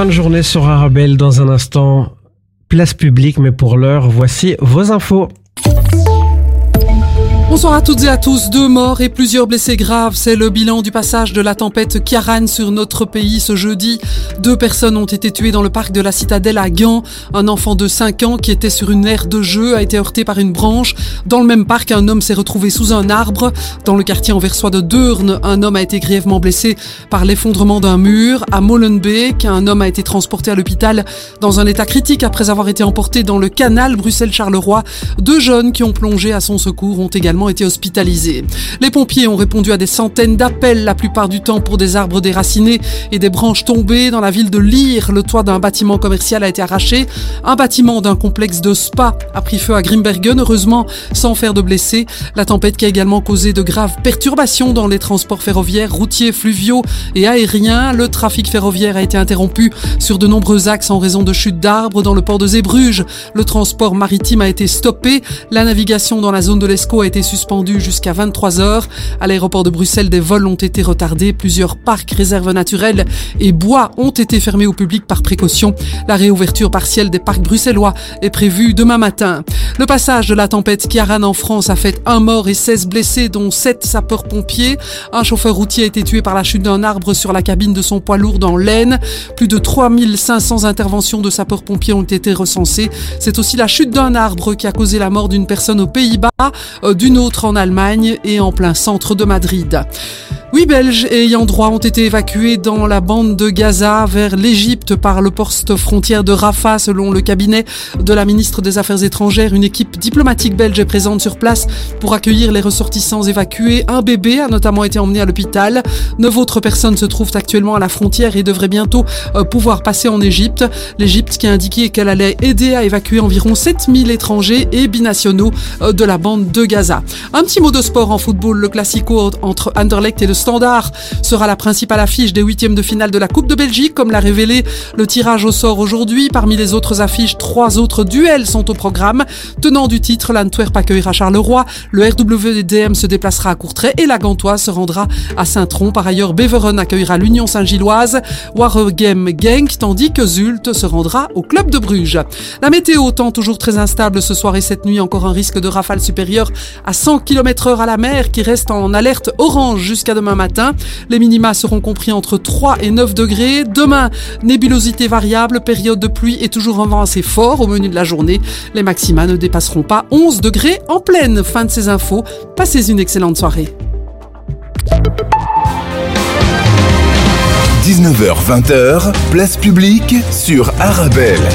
fin de journée sur Arabelle dans un instant. Place publique, mais pour l'heure, voici vos infos. Bonsoir à toutes et à tous. Deux morts et plusieurs blessés graves. C'est le bilan du passage de la tempête Kiaran sur notre pays ce jeudi. Deux personnes ont été tuées dans le parc de la Citadelle à Gand. Un enfant de 5 ans qui était sur une aire de jeu a été heurté par une branche. Dans le même parc, un homme s'est retrouvé sous un arbre. Dans le quartier anversois de Deurne, un homme a été grièvement blessé par l'effondrement d'un mur. À Molenbeek, un homme a été transporté à l'hôpital dans un état critique après avoir été emporté dans le canal Bruxelles-Charleroi. Deux jeunes qui ont plongé à son secours ont également été hospitalisés. Les pompiers ont répondu à des centaines d'appels, la plupart du temps pour des arbres déracinés et des branches tombées. Dans la ville de Lire, le toit d'un bâtiment commercial a été arraché. Un bâtiment d'un complexe de spa a pris feu à Grimbergen, heureusement sans faire de blessés. La tempête qui a également causé de graves perturbations dans les transports ferroviaires, routiers, fluviaux et aériens. Le trafic ferroviaire a été interrompu sur de nombreux axes en raison de chutes d'arbres dans le port de Zébruges. Le transport maritime a été stoppé. La navigation dans la zone de l'Escaut a été suspendu jusqu'à 23 heures. À l'aéroport de Bruxelles, des vols ont été retardés. Plusieurs parcs, réserves naturelles et bois ont été fermés au public par précaution. La réouverture partielle des parcs bruxellois est prévue demain matin. Le passage de la tempête Kiaran en France a fait un mort et 16 blessés, dont 7 sapeurs-pompiers. Un chauffeur routier a été tué par la chute d'un arbre sur la cabine de son poids lourd dans l'Aisne. Plus de 3500 interventions de sapeurs-pompiers ont été recensées. C'est aussi la chute d'un arbre qui a causé la mort d'une personne aux Pays-Bas, euh, d'une autre en Allemagne et en plein centre de Madrid. Huit Belges ayant droit ont été évacués dans la bande de Gaza vers l'Égypte par le poste frontière de Rafah selon le cabinet de la ministre des Affaires étrangères. Une équipe diplomatique belge est présente sur place pour accueillir les ressortissants évacués. Un bébé a notamment été emmené à l'hôpital. Neuf autres personnes se trouvent actuellement à la frontière et devraient bientôt euh, pouvoir passer en Égypte. L'Égypte qui a indiqué qu'elle allait aider à évacuer environ 7000 étrangers et binationaux euh, de la bande de Gaza. Un petit mot de sport en football. Le classico entre Anderlecht et le Standard sera la principale affiche des huitièmes de finale de la Coupe de Belgique, comme l'a révélé le tirage au sort aujourd'hui. Parmi les autres affiches, trois autres duels sont au programme. Tenant du titre, l'Antwerp accueillera Charleroi, le RWDM se déplacera à Courtrai et la Gantoise se rendra à Saint-Tron. Par ailleurs, Beveren accueillera l'Union Saint-Gilloise, Waregem Genk, tandis que Zult se rendra au Club de Bruges. La météo tend toujours très instable ce soir et cette nuit, encore un risque de rafale supérieur à 100 km heure à la mer qui reste en alerte orange jusqu'à demain matin. Les minima seront compris entre 3 et 9 degrés. Demain, nébulosité variable, période de pluie et toujours un vent assez fort au menu de la journée. Les maxima ne dépasseront pas 11 degrés en pleine. Fin de ces infos. Passez une excellente soirée. 19h-20h, place publique sur Arabelle.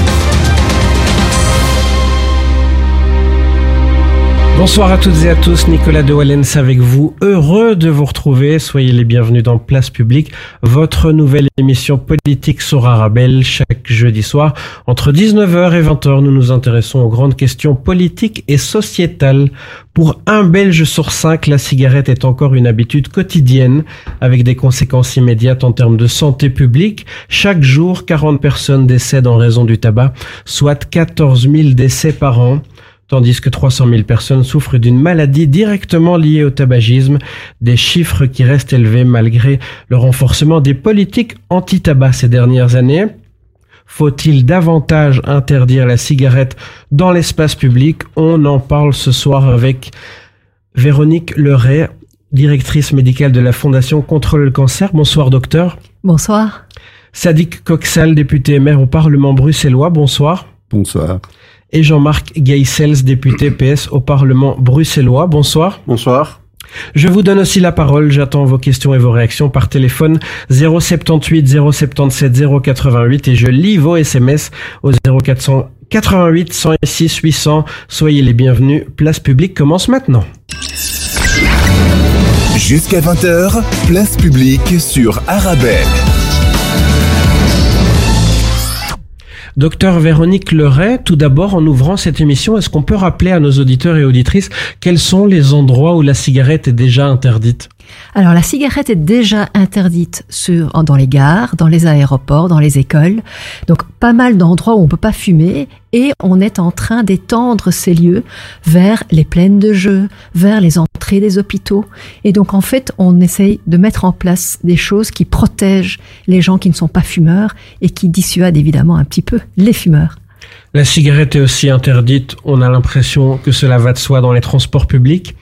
Bonsoir à toutes et à tous, Nicolas de Wallens avec vous. Heureux de vous retrouver. Soyez les bienvenus dans Place Publique, votre nouvelle émission politique sur Arabelle chaque jeudi soir. Entre 19h et 20h, nous nous intéressons aux grandes questions politiques et sociétales. Pour un Belge sur cinq, la cigarette est encore une habitude quotidienne avec des conséquences immédiates en termes de santé publique. Chaque jour, 40 personnes décèdent en raison du tabac, soit 14 000 décès par an tandis que 300 000 personnes souffrent d'une maladie directement liée au tabagisme, des chiffres qui restent élevés malgré le renforcement des politiques anti-tabac ces dernières années. Faut-il davantage interdire la cigarette dans l'espace public? On en parle ce soir avec Véronique Leray, directrice médicale de la Fondation Contre le cancer. Bonsoir docteur. Bonsoir. Sadiq Coxal, député maire au Parlement bruxellois. Bonsoir. Bonsoir et Jean-Marc Geisels, député PS au Parlement bruxellois. Bonsoir. Bonsoir. Je vous donne aussi la parole. J'attends vos questions et vos réactions par téléphone 078 077 088 et je lis vos SMS au 0488 106 800. Soyez les bienvenus. Place publique commence maintenant. Jusqu'à 20h, place publique sur Arabelle. Docteur Véronique Leray, tout d'abord, en ouvrant cette émission, est-ce qu'on peut rappeler à nos auditeurs et auditrices quels sont les endroits où la cigarette est déjà interdite? Alors la cigarette est déjà interdite sur, dans les gares, dans les aéroports, dans les écoles. Donc pas mal d'endroits où on peut pas fumer et on est en train d'étendre ces lieux vers les plaines de jeux, vers les entrées des hôpitaux. Et donc en fait, on essaye de mettre en place des choses qui protègent les gens qui ne sont pas fumeurs et qui dissuadent évidemment un petit peu les fumeurs. La cigarette est aussi interdite, on a l'impression que cela va de soi dans les transports publics,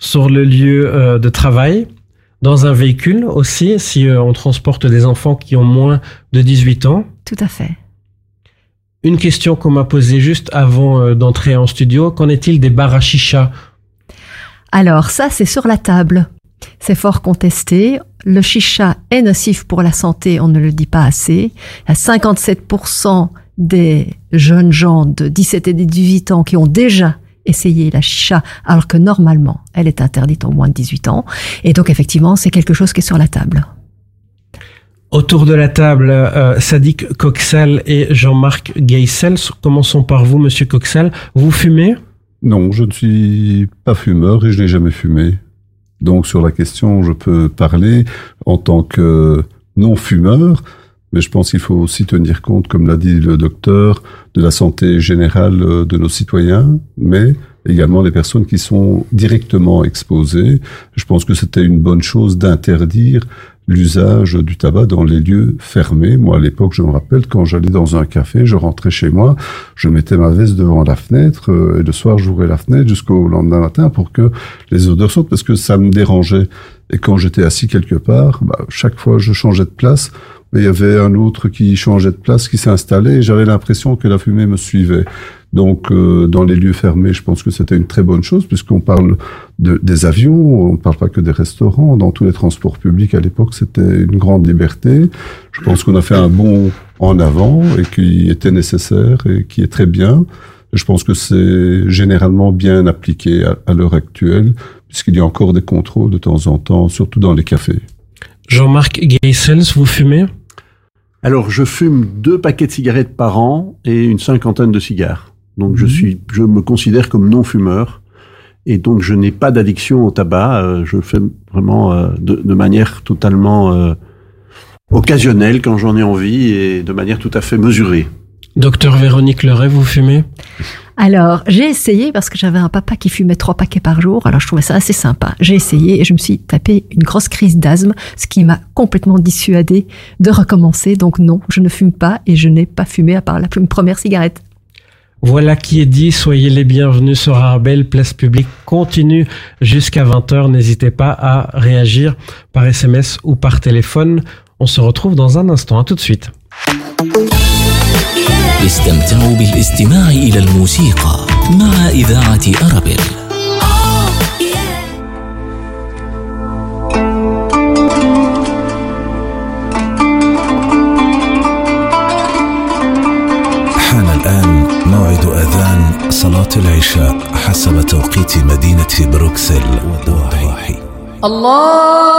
sur le lieu euh, de travail dans un véhicule aussi, si euh, on transporte des enfants qui ont moins de 18 ans. Tout à fait. Une question qu'on m'a posée juste avant euh, d'entrer en studio, qu'en est-il des bars à chicha Alors ça, c'est sur la table. C'est fort contesté. Le chicha est nocif pour la santé, on ne le dit pas assez. Il y a 57% des jeunes gens de 17 et 18 ans qui ont déjà essayer la chicha alors que normalement elle est interdite aux moins de 18 ans. Et donc effectivement c'est quelque chose qui est sur la table. Autour de la table, euh, Sadiq Coxal et Jean-Marc Geisel. Commençons par vous, Monsieur Coxal. Vous fumez? Non, je ne suis pas fumeur et je n'ai jamais fumé. Donc sur la question, je peux parler en tant que non-fumeur, mais je pense qu'il faut aussi tenir compte, comme l'a dit le docteur, de la santé générale euh, de nos citoyens, mais également des personnes qui sont directement exposées. Je pense que c'était une bonne chose d'interdire l'usage du tabac dans les lieux fermés. Moi, à l'époque, je me rappelle, quand j'allais dans un café, je rentrais chez moi, je mettais ma veste devant la fenêtre, euh, et le soir, j'ouvrais la fenêtre jusqu'au lendemain matin pour que les odeurs sortent, parce que ça me dérangeait. Et quand j'étais assis quelque part, bah, chaque fois, je changeais de place, mais il y avait un autre qui changeait de place, qui s'est installé, et j'avais l'impression que la fumée me suivait. Donc, euh, dans les lieux fermés, je pense que c'était une très bonne chose, puisqu'on parle de, des avions, on ne parle pas que des restaurants. Dans tous les transports publics, à l'époque, c'était une grande liberté. Je pense qu'on a fait un bond en avant, et qui était nécessaire, et qui est très bien. Je pense que c'est généralement bien appliqué à, à l'heure actuelle, puisqu'il y a encore des contrôles de temps en temps, surtout dans les cafés. Jean-Marc Geisels, vous fumez? Alors, je fume deux paquets de cigarettes par an et une cinquantaine de cigares. Donc, je Mhm. suis, je me considère comme non fumeur et donc je n'ai pas d'addiction au tabac. Euh, je fais vraiment euh, de, de manière totalement euh, occasionnelle quand j'en ai envie et de manière tout à fait mesurée. Docteur Véronique Leray, vous fumez? Alors, j'ai essayé parce que j'avais un papa qui fumait trois paquets par jour, alors je trouvais ça assez sympa. J'ai essayé et je me suis tapé une grosse crise d'asthme, ce qui m'a complètement dissuadé de recommencer. Donc non, je ne fume pas et je n'ai pas fumé à part la première cigarette. Voilà qui est dit, soyez les bienvenus sur Arabelle, place publique continue jusqu'à 20h. N'hésitez pas à réagir par SMS ou par téléphone. On se retrouve dans un instant, à tout de suite. استمتعوا بالاستماع إلى الموسيقى مع إذاعة أرابيل. حان الآن موعد أذان صلاة العشاء حسب توقيت مدينة بروكسل والضواحي الله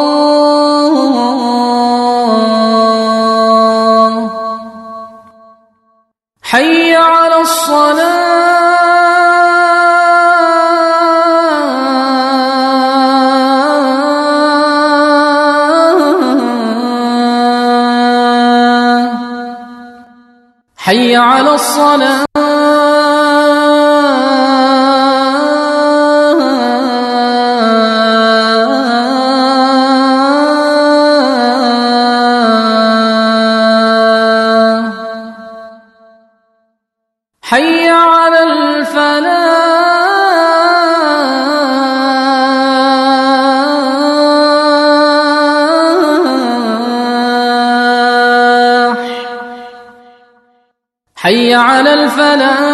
حي على الصلاة. حي على الصلاة. على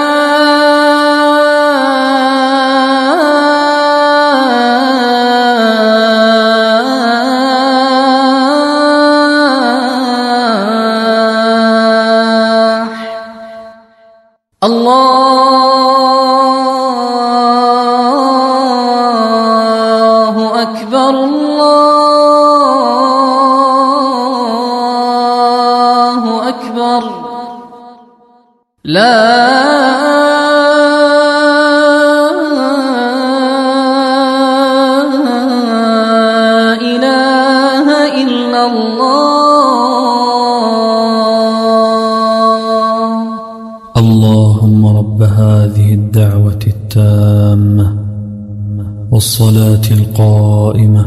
والصلاة القائمة.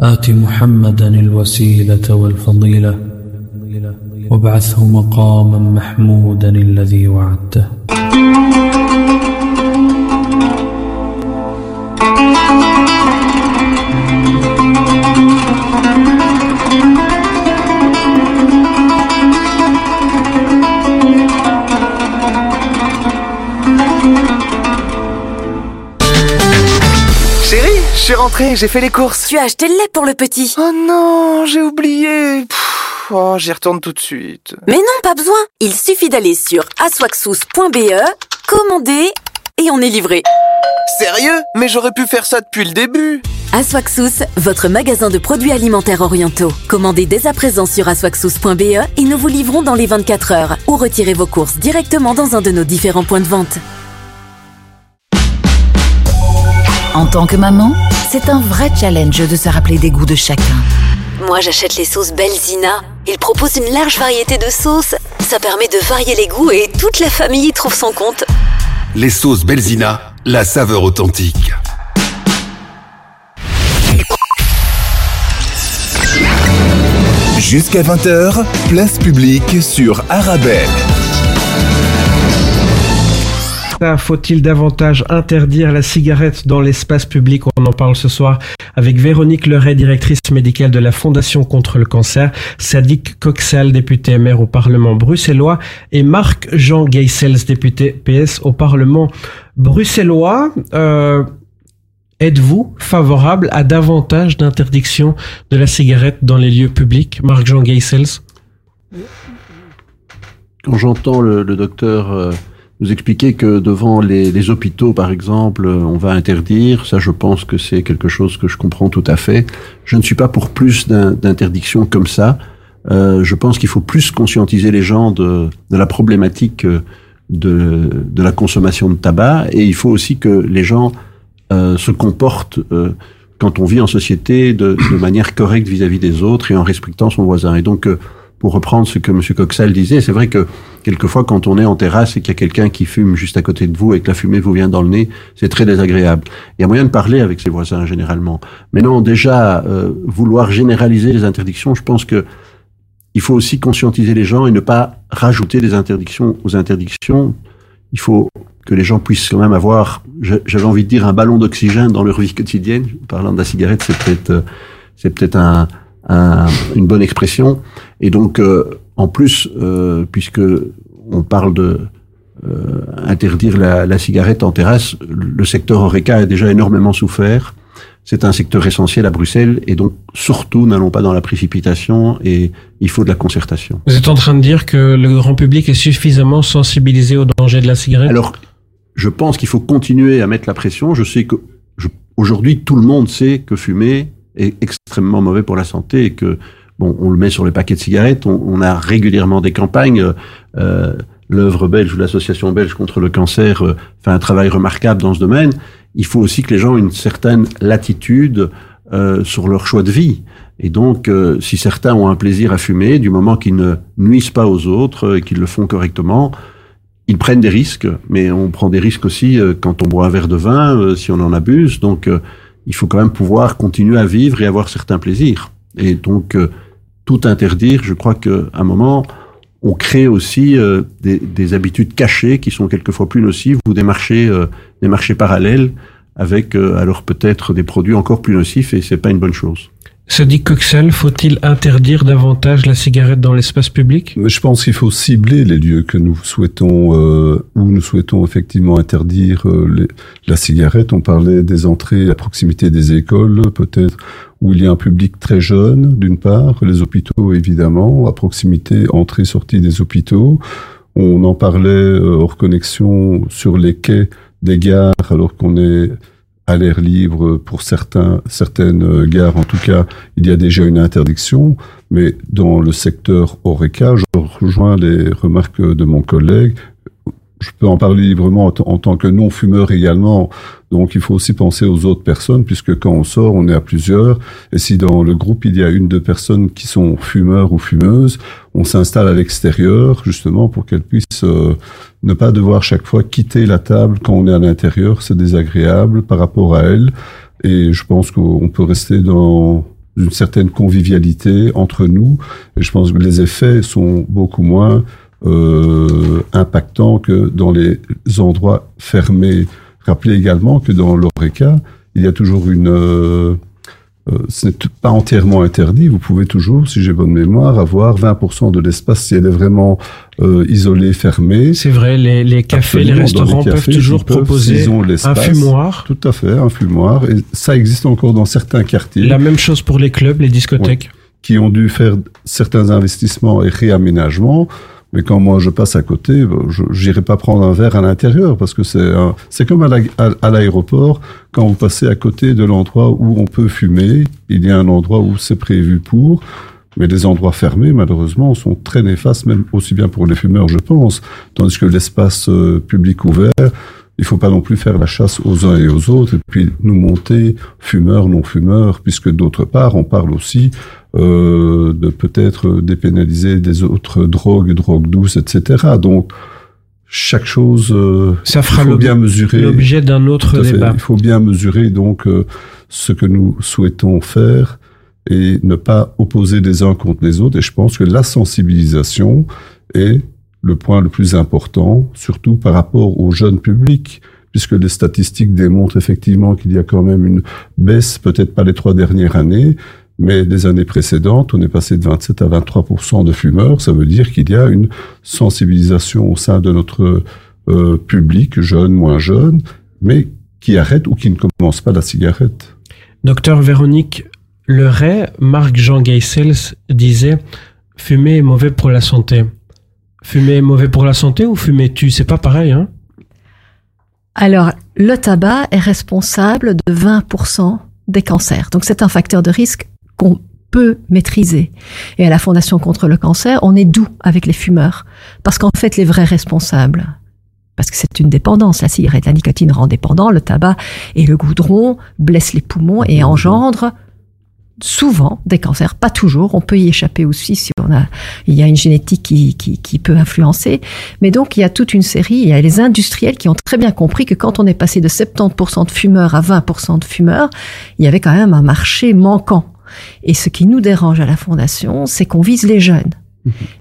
آت محمدا الوسيلة والفضيلة. وابعثه مقاما محمودا الذي وعدته. Suis rentré, j'ai fait les courses. Tu as acheté le lait pour le petit. Oh non, j'ai oublié. Pff, oh, j'y retourne tout de suite. Mais non, pas besoin. Il suffit d'aller sur aswaxous.be, commander et on est livré. Sérieux? Mais j'aurais pu faire ça depuis le début. Aswaxous, votre magasin de produits alimentaires orientaux. Commandez dès à présent sur aswaxous.be et nous vous livrons dans les 24 heures ou retirez vos courses directement dans un de nos différents points de vente. En tant que maman, c'est un vrai challenge de se rappeler des goûts de chacun. Moi, j'achète les sauces Belzina. Ils proposent une large variété de sauces. Ça permet de varier les goûts et toute la famille y trouve son compte. Les sauces Belzina, la saveur authentique. Jusqu'à 20h, place publique sur Arabelle. Faut-il davantage interdire la cigarette dans l'espace public? On en parle ce soir avec Véronique Leray, directrice médicale de la Fondation contre le cancer, Sadiq Coxal, député maire au Parlement bruxellois, et Marc-Jean Geisels, député PS au Parlement bruxellois. Euh, Êtes-vous favorable à davantage d'interdiction de la cigarette dans les lieux publics? Marc-Jean Geisels Quand j'entends le, le docteur euh, nous expliquer que devant les, les hôpitaux, par exemple, on va interdire, ça je pense que c'est quelque chose que je comprends tout à fait. Je ne suis pas pour plus d'in- d'interdictions comme ça. Euh, je pense qu'il faut plus conscientiser les gens de, de la problématique euh, de, de la consommation de tabac et il faut aussi que les gens euh, se comportent euh, quand on vit en société de, de manière correcte vis-à-vis des autres et en respectant son voisin. Et donc, euh, pour reprendre ce que M. Coxal disait, c'est vrai que quelquefois, quand on est en terrasse et qu'il y a quelqu'un qui fume juste à côté de vous et que la fumée vous vient dans le nez, c'est très désagréable. Il y a moyen de parler avec ses voisins généralement. Mais non, déjà, euh, vouloir généraliser les interdictions, je pense que il faut aussi conscientiser les gens et ne pas rajouter des interdictions aux interdictions. Il faut que les gens puissent quand même avoir, j'avais envie de dire, un ballon d'oxygène dans leur vie quotidienne. Parlant de la cigarette, c'est peut-être, euh, c'est peut-être un, un- une bonne expression. Et donc, euh, en plus, euh, puisque on parle de euh, interdire la, la cigarette en terrasse, le secteur Horeca a déjà énormément souffert. C'est un secteur essentiel à Bruxelles et donc surtout n'allons pas dans la précipitation et il faut de la concertation. Vous êtes en train de dire que le grand public est suffisamment sensibilisé au danger de la cigarette? Alors, je pense qu'il faut continuer à mettre la pression. Je sais que aujourd'hui, tout le monde sait que fumer est extrêmement mauvais pour la santé et que bon, on le met sur les paquets de cigarettes. On, on a régulièrement des campagnes. Euh, L'œuvre belge ou l'association belge contre le cancer euh, fait un travail remarquable dans ce domaine. Il faut aussi que les gens aient une certaine latitude euh, sur leur choix de vie. Et donc, euh, si certains ont un plaisir à fumer, du moment qu'ils ne nuisent pas aux autres et qu'ils le font correctement, ils prennent des risques. Mais on prend des risques aussi euh, quand on boit un verre de vin, euh, si on en abuse. Donc, euh, il faut quand même pouvoir continuer à vivre et avoir certains plaisirs. Et donc, euh, tout interdire, je crois qu'à un moment, on crée aussi euh, des, des habitudes cachées qui sont quelquefois plus nocives ou des marchés, euh, des marchés parallèles avec euh, alors peut-être des produits encore plus nocifs et c'est pas une bonne chose. Se dit Coxel, faut-il interdire davantage la cigarette dans l'espace public? Je pense qu'il faut cibler les lieux que nous souhaitons, euh, où nous souhaitons effectivement interdire euh, la cigarette. On parlait des entrées à proximité des écoles, peut-être où il y a un public très jeune, d'une part, les hôpitaux évidemment, à proximité, entrée, sortie des hôpitaux. On en parlait euh, hors connexion sur les quais des gares, alors qu'on est à l'air libre pour certains, certaines gares. En tout cas, il y a déjà une interdiction. Mais dans le secteur Oreca, je rejoins les remarques de mon collègue. Je peux en parler librement en, tant que non-fumeur également. Donc, il faut aussi penser aux autres personnes, puisque quand on sort, on est à plusieurs. Et si dans le groupe, il y a une, deux personnes qui sont fumeurs ou fumeuses, on s'installe à l'extérieur, justement, pour qu'elles puissent euh, ne pas devoir chaque fois quitter la table quand on est à l'intérieur. C'est désagréable par rapport à elles. Et je pense qu'on peut rester dans une certaine convivialité entre nous. Et je pense que les effets sont beaucoup moins euh, impactants que dans les endroits fermés. Rappelez également que dans l'ORECA, il y a toujours une... Euh, euh, ce n'est pas entièrement interdit. Vous pouvez toujours, si j'ai bonne mémoire, avoir 20% de l'espace si elle est vraiment euh, isolée, fermée. C'est vrai, les, les cafés, les Absolument, restaurants les cafés, peuvent toujours peuvent, proposer un fumoir. Tout à fait, un fumoir. Et ça existe encore dans certains quartiers. La même chose pour les clubs, les discothèques. qui ont dû faire certains investissements et réaménagements. Mais quand moi je passe à côté, ben, je n'irai pas prendre un verre à l'intérieur parce que c'est c'est comme à la- à à l'aéroport quand vous passez à côté de l'endroit où on peut fumer, il y a un endroit où c'est prévu pour. Mais les endroits fermés, malheureusement, sont très néfastes, même aussi bien pour les fumeurs, je pense. Tandis que l'espace euh, public ouvert, il faut pas non plus faire la chasse aux uns et aux autres, et puis nous monter fumeurs, non-fumeurs, puisque d'autre part, on parle aussi euh, de peut-être dépénaliser des autres drogues, drogues douces, etc. Donc, chaque chose, euh, Ça fera il faut bien mesurer. l'objet d'un autre fait. débat. Il faut bien mesurer donc euh, ce que nous souhaitons faire et ne pas opposer les uns contre les autres. Et je pense que la sensibilisation est le point le plus important, surtout par rapport au jeune public, puisque les statistiques démontrent effectivement qu'il y a quand même une baisse, peut-être pas les trois dernières années, mais des années précédentes, on est passé de 27 à 23% de fumeurs. Ça veut dire qu'il y a une sensibilisation au sein de notre euh, public, jeune, moins jeune, mais qui arrête ou qui ne commence pas la cigarette. Docteur Véronique Leray, Marc-Jean Geisels disait Fumer est mauvais pour la santé. Fumer est mauvais pour la santé ou fumer tue C'est pas pareil, hein? Alors, le tabac est responsable de 20% des cancers. Donc, c'est un facteur de risque qu'on peut maîtriser. Et à la Fondation contre le cancer, on est doux avec les fumeurs. Parce qu'en fait, les vrais responsables, parce que c'est une dépendance, la cigarette, la nicotine rend dépendant, le tabac et le goudron blessent les poumons et engendrent souvent des cancers, pas toujours, on peut y échapper aussi si on a, il y a une génétique qui, qui, qui peut influencer. Mais donc il y a toute une série, il y a les industriels qui ont très bien compris que quand on est passé de 70% de fumeurs à 20% de fumeurs, il y avait quand même un marché manquant. Et ce qui nous dérange à la fondation, c'est qu'on vise les jeunes.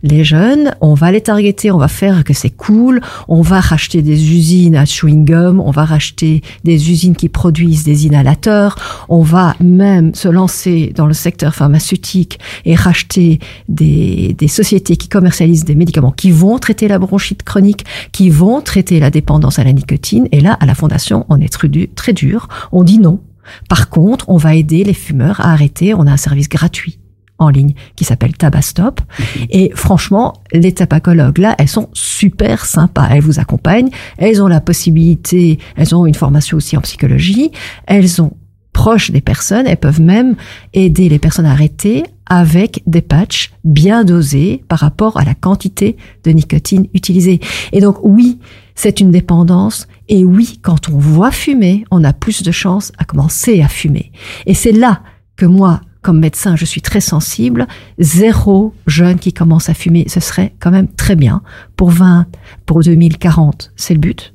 Les jeunes, on va les targeter, on va faire que c'est cool, on va racheter des usines à chewing-gum, on va racheter des usines qui produisent des inhalateurs, on va même se lancer dans le secteur pharmaceutique et racheter des, des sociétés qui commercialisent des médicaments qui vont traiter la bronchite chronique, qui vont traiter la dépendance à la nicotine. Et là, à la Fondation, on est très dur, très dur, on dit non. Par contre, on va aider les fumeurs à arrêter, on a un service gratuit en ligne qui s'appelle Tabastop. Et franchement, les tabacologues, là, elles sont super sympas. Elles vous accompagnent. Elles ont la possibilité, elles ont une formation aussi en psychologie. Elles ont proches des personnes. Elles peuvent même aider les personnes arrêtées avec des patchs bien dosés par rapport à la quantité de nicotine utilisée. Et donc oui, c'est une dépendance. Et oui, quand on voit fumer, on a plus de chances à commencer à fumer. Et c'est là que moi, comme médecin, je suis très sensible. Zéro jeune qui commence à fumer, ce serait quand même très bien. Pour 20, pour 2040, c'est le but.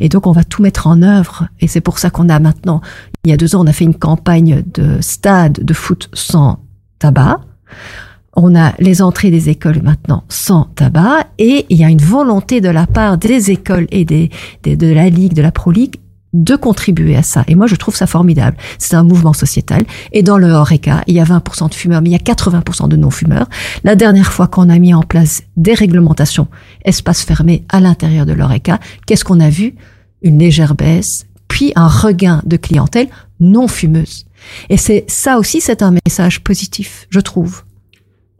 Et donc, on va tout mettre en œuvre. Et c'est pour ça qu'on a maintenant, il y a deux ans, on a fait une campagne de stade de foot sans tabac. On a les entrées des écoles maintenant sans tabac et il y a une volonté de la part des écoles et des, des- de la Ligue, de la Pro League de contribuer à ça. Et moi, je trouve ça formidable. C'est un mouvement sociétal. Et dans le Horeca, il y a 20% de fumeurs, mais il y a 80% de non-fumeurs. La dernière fois qu'on a mis en place des réglementations, espace fermé à l'intérieur de l'Horeca, qu'est-ce qu'on a vu? Une légère baisse, puis un regain de clientèle non fumeuse. Et c'est ça aussi, c'est un message positif, je trouve.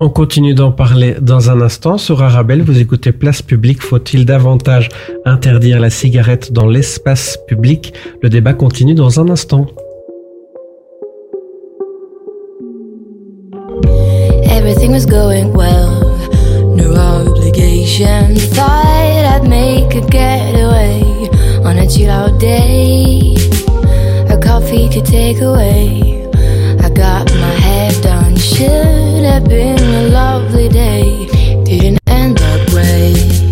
On continue d'en parler dans un instant. Sur Arabelle, vous écoutez Place Publique. Faut-il davantage interdire la cigarette dans l'espace public? Le débat continue dans un instant. Everything was going well, no obligation. Thought I'd make a getaway on a chill out day. A coffee to take away. I got my hair done, should have been a lovely day. Didn't end that way.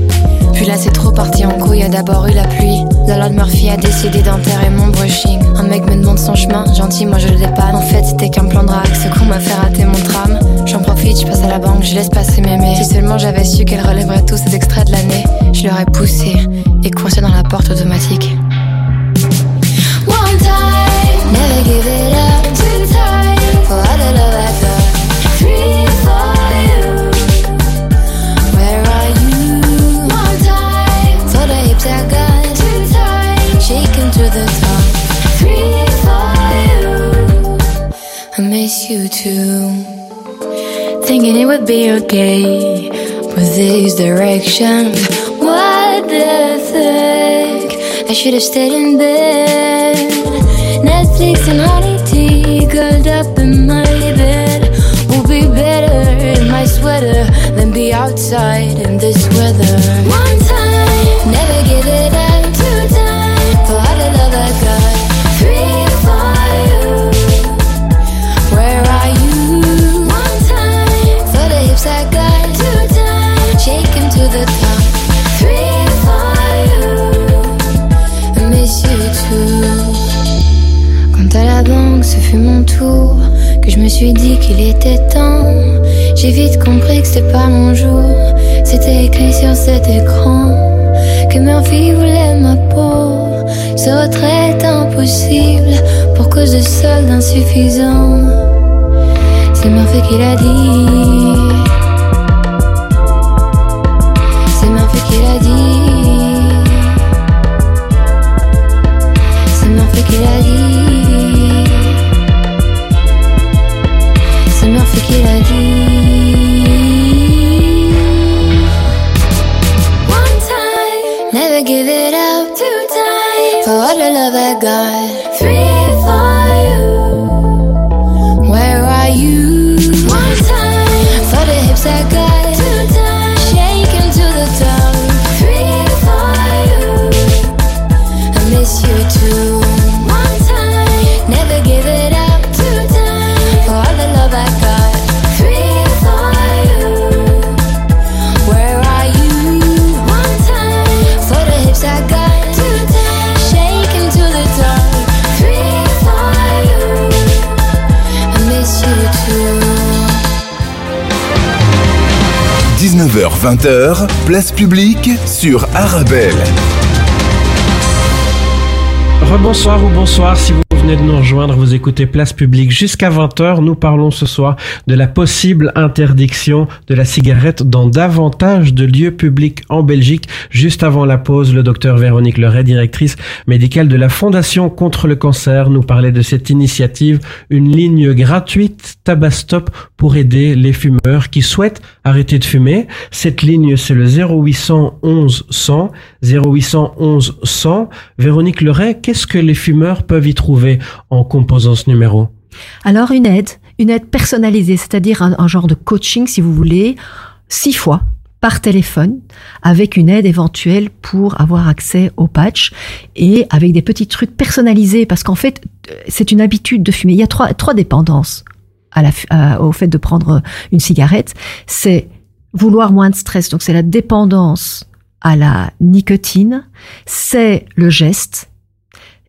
C'est trop parti en couille, a d'abord eu la pluie. La Lord Murphy a décidé d'enterrer mon brushing. Un mec me demande son chemin, gentil, moi je le dépanne. En fait c'était qu'un plan drague, ce con m'a fait rater mon tram. J'en profite, je passe à la banque, je laisse passer mémé. Si seulement j'avais su qu'elle relèverait tous ces extraits de l'année, je l'aurais poussé et coincé dans la porte automatique. One time, never give it up. Two times, for all love I got. Two times, shaking to the top. Three for you. I miss you too. Thinking it would be okay with these directions. What the fuck? I should have stayed in bed. Netflix and honey tea curled up in my bed. Will be better in my sweater than be outside in this weather. J'ai vite compris que c'était pas mon jour. C'était écrit sur cet écran que Murphy voulait ma peau. Ce retrait est impossible pour cause de soldes insuffisants. C'est Murphy qui l'a dit. C'est Murphy qui l'a dit. 19h-20h, place publique sur Arabelle. Rebonsoir ou bonsoir si vous venez de nous rejoindre, vous écoutez Place Publique jusqu'à 20h. Nous parlons ce soir de la possible interdiction de la cigarette dans davantage de lieux publics en Belgique. Juste avant la pause, le docteur Véronique Leray, directrice médicale de la Fondation contre le cancer, nous parlait de cette initiative, une ligne gratuite Tabastop pour aider les fumeurs qui souhaitent arrêter de fumer. Cette ligne, c'est le 0811 100, 0811 100. Véronique Leray, qu'est-ce que les fumeurs peuvent y trouver? En composance numéro Alors une aide, une aide personnalisée, c'est-à-dire un, genre de coaching, si vous voulez, six fois par téléphone avec une aide éventuelle pour avoir accès au patch et avec des petits trucs personnalisés parce qu'en fait c'est une habitude de fumer. Il y a trois, trois dépendances au fait de prendre une cigarette. C'est vouloir moins de stress, donc c'est la dépendance à la nicotine, c'est le geste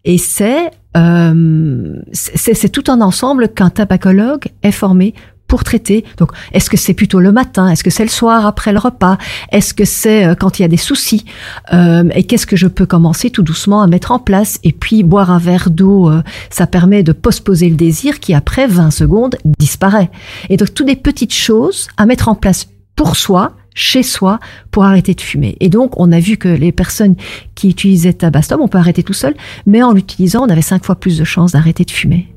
et c'est euh, c'est tout un ensemble qu'un tabacologue est formé pour traiter. Donc, est-ce que c'est plutôt le matin? Est-ce que c'est le soir après le repas? Est-ce que c'est euh, quand il y a des soucis? Euh, Et qu'est-ce que je peux commencer tout doucement à mettre en place? Et puis, boire un verre d'eau, euh, ça permet de postposer le désir qui, après 20 secondes, disparaît. Et donc, toutes des petites choses à mettre en place pour soi, chez soi, pour arrêter de fumer. Et donc, on a vu que les personnes qui utilisaient Tabastom, on peut arrêter tout seul, mais en l'utilisant, on avait cinq fois plus de chances d'arrêter de fumer.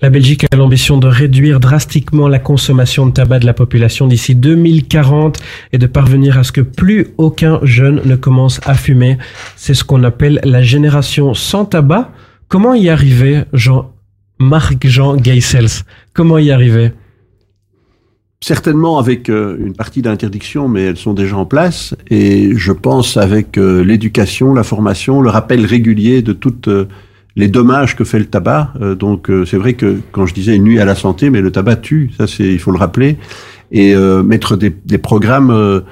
La Belgique a l'ambition de réduire drastiquement la consommation de tabac de la population d'ici 2040 et de parvenir à ce que plus aucun jeune ne commence à fumer. C'est ce qu'on appelle la génération sans tabac. Comment y arriver, Jean, Marc-Jean Geisels Comment y arriver? Certainement avec euh, une partie d'interdiction, mais elles sont déjà en place. Et je pense avec euh, l'éducation, la formation, le rappel régulier de toutes euh, les dommages que fait le tabac. Donc c'est vrai que quand je disais nuit à la santé, mais le tabac tue, ça c'est il faut le rappeler. Et mettre des, des programmes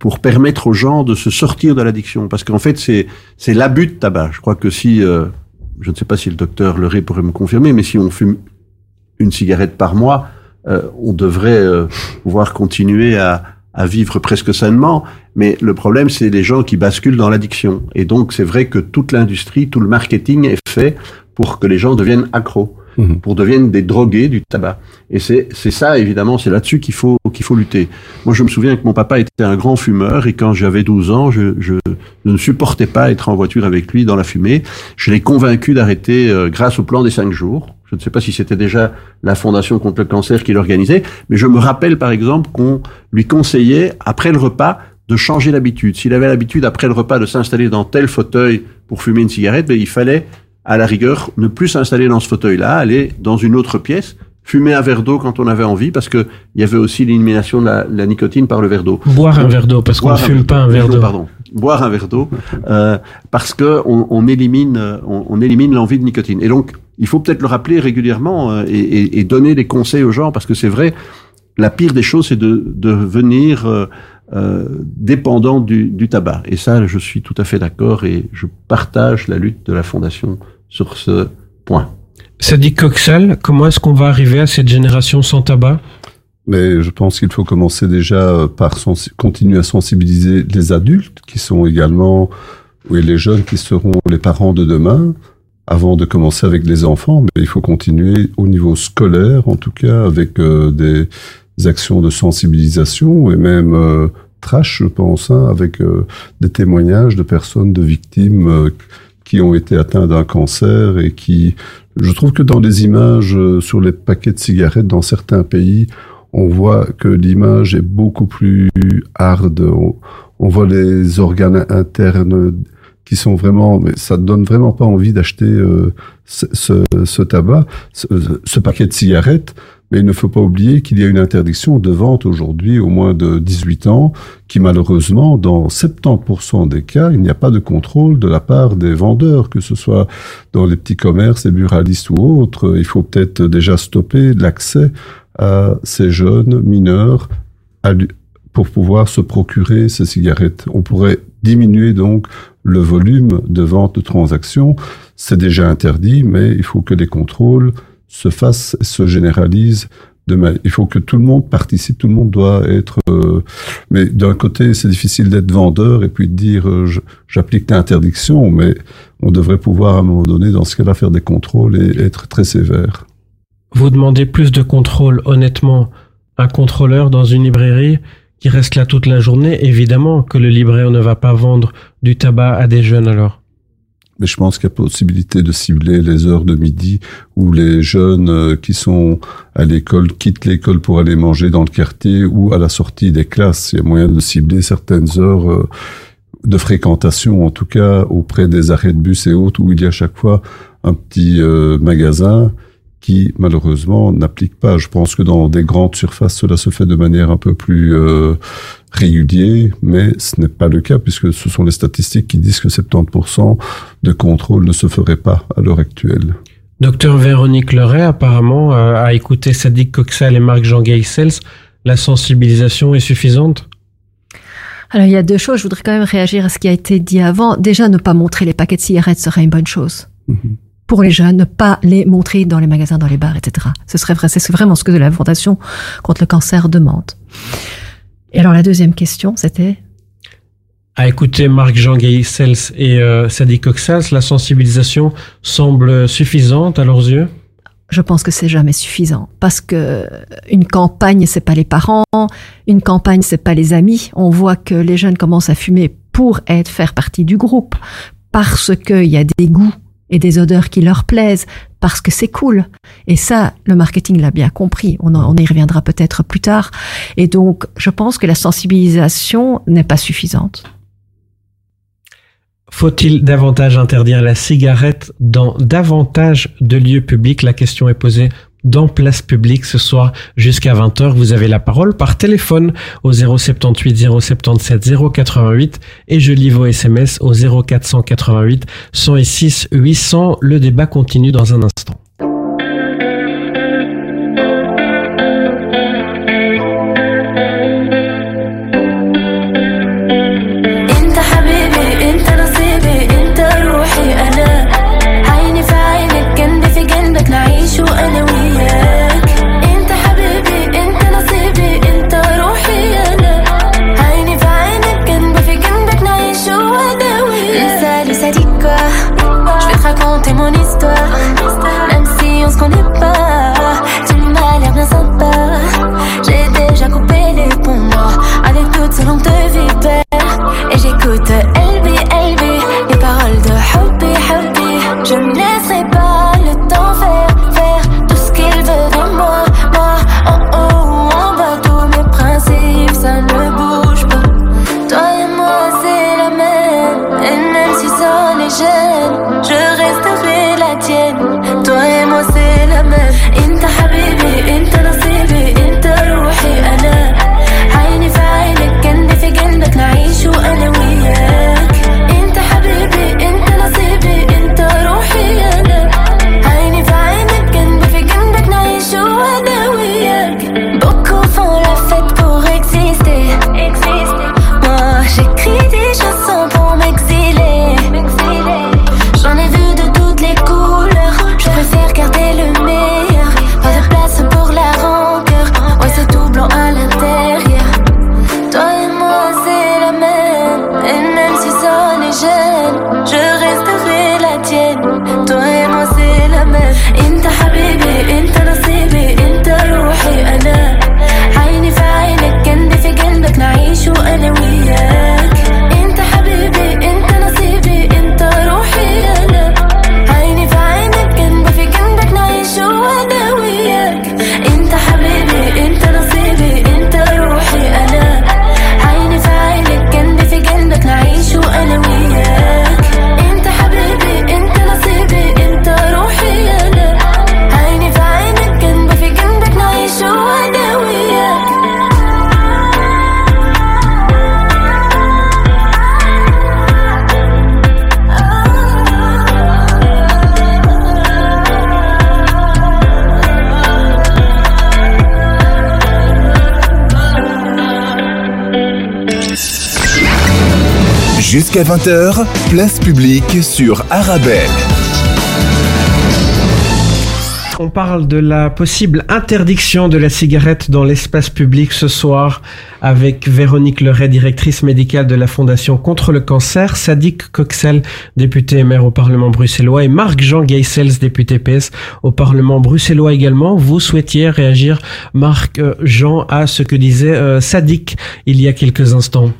pour permettre aux gens de se sortir de l'addiction, parce qu'en fait c'est c'est l'abus de tabac. Je crois que si je ne sais pas si le docteur Leray pourrait me confirmer, mais si on fume une cigarette par mois, on devrait euh, pouvoir continuer à, à vivre presque sainement. Mais le problème, c'est les gens qui basculent dans l'addiction. Et donc, c'est vrai que toute l'industrie, tout le marketing est fait pour que les gens deviennent accros, pour deviennent des drogués du tabac. Et c'est ça, évidemment, c'est là-dessus qu'il faut qu'il faut lutter. Moi, je me souviens que mon papa était un grand fumeur et quand j'avais 12 ans, je, je, ne supportais pas être en voiture avec lui dans la fumée. Je l'ai convaincu d'arrêter euh, grâce au plan des cinq jours. Je ne sais pas si c'était déjà la Fondation contre le cancer qui l'organisait, mais je me rappelle par exemple qu'on lui conseillait, après le repas, de changer d'habitude. S'il avait l'habitude, après le repas, de s'installer dans tel fauteuil pour fumer une cigarette, ben, il fallait, à la rigueur, ne plus s'installer dans ce fauteuil-là, aller dans une autre pièce, fumer un verre d'eau quand on avait envie, parce que il y avait aussi l'élimination de la, la nicotine par le verre d'eau. Boire un verre d'eau, parce qu'on ne fume pas un verre d'eau. Pardon, boire un verre d'eau, euh, parce que on, on élimine, on, on élimine l'envie de nicotine. Et donc, il faut peut-être le rappeler régulièrement euh, et, et- et donner des conseils aux gens, parce que c'est vrai, la pire des choses, c'est de, de devenir euh, euh, dépendant du, du tabac. Et ça, je suis tout à fait d'accord et je partage la lutte de la Fondation sur ce point. Ça dit Coxal, comment est-ce qu'on va arriver à cette génération sans tabac? Mais je pense qu'il faut commencer déjà euh, par continuer à sensibiliser les adultes qui sont également, oui, les jeunes qui seront les parents de demain, avant de commencer avec les enfants. Mais il faut continuer au niveau scolaire, en tout cas, avec euh, des actions de sensibilisation et même euh, trash, je pense, hein, avec euh, des témoignages de personnes, de victimes euh, qui ont été atteints d'un cancer et qui, je trouve que dans les images euh, sur les paquets de cigarettes dans certains pays, on voit que l'image est beaucoup plus hard. On, voit les organes internes qui sont vraiment, mais ça ne donne vraiment pas envie d'acheter euh, ce, tabac, ce paquet de cigarettes. Mais il ne faut pas oublier qu'il y a une interdiction de vente aujourd'hui au moins de 18 ans, qui malheureusement, dans 70% des cas, il n'y a pas de contrôle de la part des vendeurs, que ce soit dans les petits commerces, les buralistes ou autres. Il faut peut-être déjà stopper l'accès à ces jeunes mineurs pour pouvoir se procurer ces cigarettes. On pourrait diminuer donc le volume de vente de transactions. C'est déjà interdit, mais il faut que les contrôles se fassent, se généralisent. Demain. Il faut que tout le monde participe, tout le monde doit être. euh, mais d'un côté, c'est difficile d'être vendeur et puis de dire euh, j'applique l'interdiction, mais on devrait pouvoir à un moment donné, dans ce cas-là, faire des contrôles et être très sévère. Vous demandez plus de contrôle, honnêtement. Un contrôleur dans une librairie qui reste là toute la journée, évidemment que le libraire ne va pas vendre du tabac à des jeunes alors. Mais je pense qu'il y a possibilité de cibler les heures de midi où les jeunes euh, qui sont à l'école quittent l'école pour aller manger dans le quartier ou à la sortie des classes. Il y a moyen de cibler certaines heures. euh, de fréquentation, en tout cas auprès des arrêts de bus et autres, où il y a chaque fois un petit euh, magasin qui malheureusement n'applique pas. Je pense que dans des grandes surfaces, cela se fait de manière un peu plus euh, régulière, mais ce n'est pas le cas puisque ce sont les statistiques qui disent que 70% de contrôle ne se ferait pas à l'heure actuelle. Docteur Véronique Leray, apparemment, euh, a écouté Sadiq Coxal et Marc-Jean Geisels. La sensibilisation est suffisante? Alors il y a deux choses, je voudrais quand même réagir à ce qui a été dit avant. Déjà, ne pas montrer les paquets de cigarettes serait une bonne chose. Mhm. Pour les jeunes, ne pas les montrer dans les magasins, dans les bars, etc. Ce serait vrai, c'est vraiment ce que la Fondation contre le cancer demande. Et alors la deuxième question, c'était? À écouter Marc-Jean Geisels et euh, Sadi Coxas, la sensibilisation semble suffisante à leurs yeux? Je pense que c'est jamais suffisant parce que une campagne c'est pas les parents, une campagne c'est pas les amis. On voit que les jeunes commencent à fumer pour être faire partie du groupe parce qu'il y a des goûts et des odeurs qui leur plaisent parce que c'est cool. Et ça, le marketing l'a bien compris. On, y reviendra peut-être plus tard. Et donc, je pense que la sensibilisation n'est pas suffisante. Faut-il davantage interdire la cigarette dans davantage de lieux publics? La question est posée dans Place Publique ce soir jusqu'à 20h. Vous avez la parole par téléphone au 078 077 088 et je lis vos SMS au 0488 106 800. Le débat continue dans un instant. Jusqu'à 20h, place publique sur. On parle de la possible interdiction de la cigarette dans l'espace public ce soir avec Véronique Leray, directrice médicale de la Fondation contre le cancer, Sadiq Coxel, député et maire au Parlement bruxellois, et Marc-Jean Geisels, député PS au Parlement bruxellois également. Vous souhaitiez réagir, Marc-Jean, à ce que disait euh, Sadiq il y a quelques instants.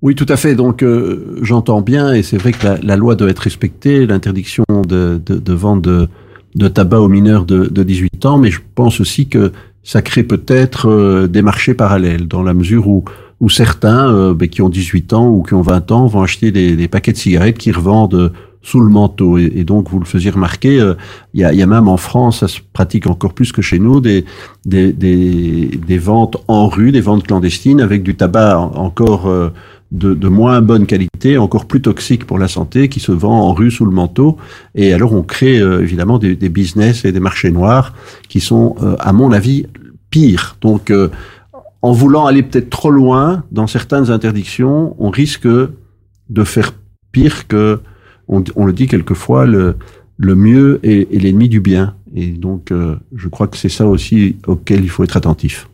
Oui, tout à fait. Donc, euh, j'entends bien, et c'est vrai que la, loi doit être respectée, l'interdiction de, de, de, vente de, de, tabac aux mineurs de, de 18 ans, mais je pense aussi que ça crée peut-être euh, des marchés parallèles, dans la mesure où où certains euh, ben, qui ont 18 ans ou qui ont 20 ans vont acheter des, des paquets de cigarettes qui revendent euh, sous le manteau. Et, donc, vous le faisiez remarquer, euh, il y, a, y, a, même en France, ça se pratique encore plus que chez nous, des, des, des, des ventes en rue, des ventes clandestines avec du tabac encore euh, de, de, moins bonne qualité, encore plus toxique pour la santé, qui se vend en rue sous le manteau. Et alors, on crée euh, évidemment des, des, business et des marchés noirs qui sont, euh, à mon avis, pires. Donc, en voulant aller peut-être trop loin dans certaines interdictions, on risque de faire pire que on, on, le dit quelquefois, le, le mieux est, est l'ennemi du bien. Et donc, euh, je crois que c'est ça aussi auquel il faut être attentif.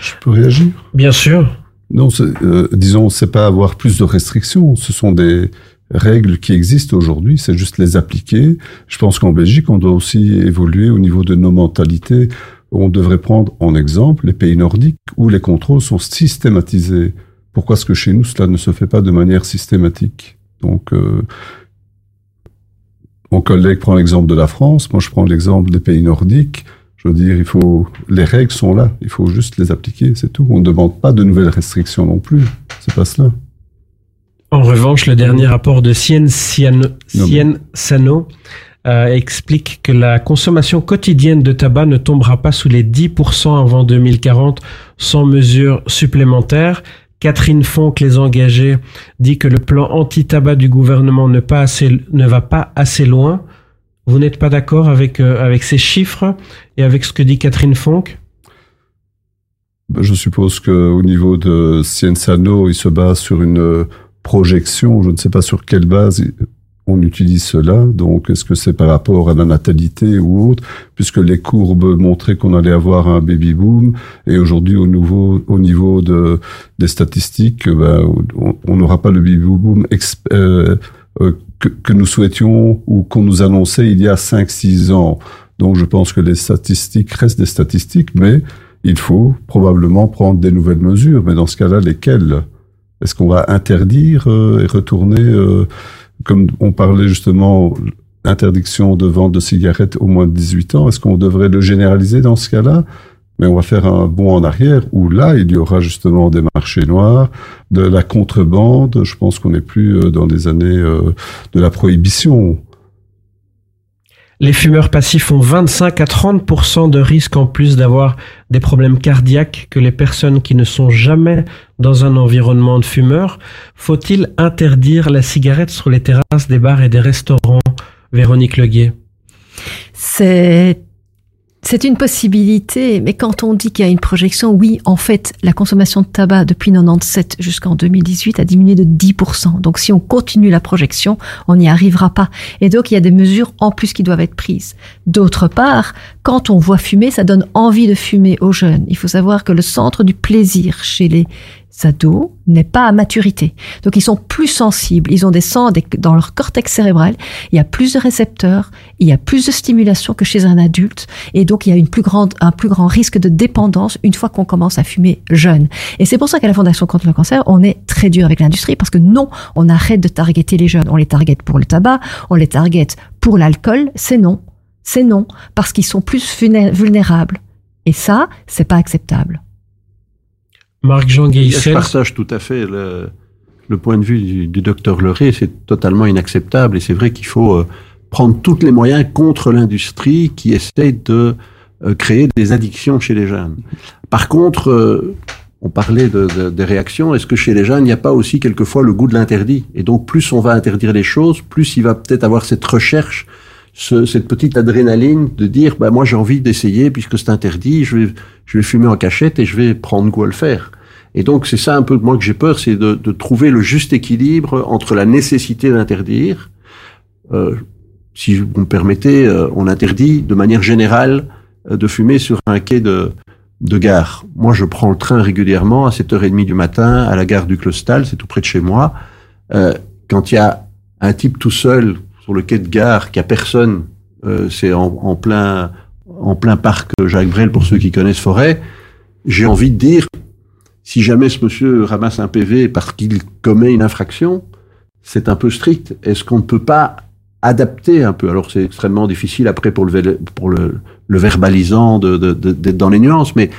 Je peux réagir? Bien sûr. Non, euh, disons, c'est pas avoir plus de restrictions. Ce sont des règles qui existent aujourd'hui. C'est juste les appliquer. Je pense qu'en Belgique, on doit aussi évoluer au niveau de nos mentalités. On devrait prendre en exemple les pays nordiques où les contrôles sont systématisés. Pourquoi est-ce que chez nous, cela ne se fait pas de manière systématique? Donc, euh, mon collègue prend l'exemple de la France, moi je prends l'exemple des pays nordiques. Je veux dire, il faut, les règles sont là, il faut juste les appliquer, c'est tout. On ne demande pas de nouvelles restrictions non plus. C'est pas cela. En revanche, le dernier rapport de Cien Sano euh, explique que la consommation quotidienne de tabac ne tombera pas sous les 10% avant 2040 sans mesures supplémentaires. Catherine Fonck, les engagés, dit que le plan anti-tabac du gouvernement ne, pas assez, ne, va pas assez loin. Vous n'êtes pas d'accord avec, euh, avec ces chiffres et avec ce que dit Catherine Fonck? Je suppose qu'au niveau de Cienzano, il se base sur une projection, je ne sais pas sur quelle base on utilise cela. Donc, est-ce que c'est par rapport à la natalité ou autre? Puisque les courbes montraient qu'on allait avoir un baby boom, et aujourd'hui, au, nouveau, au niveau de, des statistiques, ben, on n'aura pas le baby boom euh, euh, que, que, nous souhaitions ou qu'on nous annonçait il y a 5-6 ans. Donc, je pense que les statistiques restent des statistiques, mais il faut probablement prendre des nouvelles mesures. Mais dans ce cas-là, lesquelles? Est-ce qu'on va interdire euh, et retourner euh, comme on parlait justement interdiction de vente de cigarettes au moins de 18 ans, est-ce qu'on devrait le généraliser dans ce cas-là? Mais on va faire un bond en arrière où là, il y aura justement des marchés noirs, de la contrebande. Je pense qu'on n'est plus euh, dans les années euh, de la prohibition. Les fumeurs passifs ont 25 à 30% de risque en plus d'avoir des problèmes cardiaques que les personnes qui ne sont jamais dans un environnement de fumeurs. Faut-il interdire la cigarette sur les terrasses des bars et des restaurants? Véronique Leguet. C'est c'est une possibilité, mais quand on dit qu'il y a une projection, oui, en fait, la consommation de tabac depuis 97 jusqu'en 2018 a diminué de 10%. Donc si on continue la projection, on n'y arrivera pas. Et donc il y a des mesures en plus qui doivent être prises. D'autre part, quand on voit fumer, ça donne envie de fumer aux jeunes. Il faut savoir que le centre du plaisir chez les ados n'est pas à maturité. Donc ils sont plus sensibles, ils ont des sens dans leur cortex cérébral, il y a plus de récepteurs, il y a plus de stimulation que chez un adulte et donc il y a une plus grande, un plus grand risque de dépendance une fois qu'on commence à fumer jeune. Et c'est pour ça qu'à la Fondation contre le cancer, on est très dur avec l'industrie parce que non, on arrête de targeter les jeunes. On les target pour le tabac, on les target pour l'alcool, c'est non. C'est non parce qu'ils sont plus vulnérables. Et ça, c'est pas acceptable. Marc-Jean Je partage tout à fait le, le point de vue du, du docteur Leray. C'est totalement inacceptable et c'est vrai qu'il faut euh, prendre tous les moyens contre l'industrie qui essaie de euh, créer des addictions chez les jeunes. Par contre, euh, on parlait de, de, des réactions. Est-ce que chez les jeunes, il n'y a pas aussi quelquefois le goût de l'interdit? Et donc, plus on va interdire les choses, plus il va peut-être avoir cette recherche ce, cette petite adrénaline de dire bah moi j'ai envie d'essayer puisque c'est interdit, je vais je vais fumer en cachette et je vais prendre goût à le faire. Et donc c'est ça un peu moi que j'ai peur, c'est de, trouver le juste équilibre entre la nécessité d'interdire. Euh, si vous me permettez, euh, on interdit de manière générale euh, de fumer sur un quai de, de gare. Moi, je prends le train régulièrement à 7h30 du matin à la gare du Clostal, c'est tout près de chez moi. Quand il y a un type tout seul sur le quai de gare, qu'il n'y a personne, euh, c'est en, en, plein, en plein parc Jacques Brel pour ceux qui connaissent Forêt, j'ai envie de dire, si jamais ce monsieur ramasse un PV parce qu'il commet une infraction, c'est un peu strict. Est-ce qu'on ne peut pas adapter un peu? Alors c'est extrêmement difficile après pour le, pour le, le verbalisant d'être de, dans les nuances, mais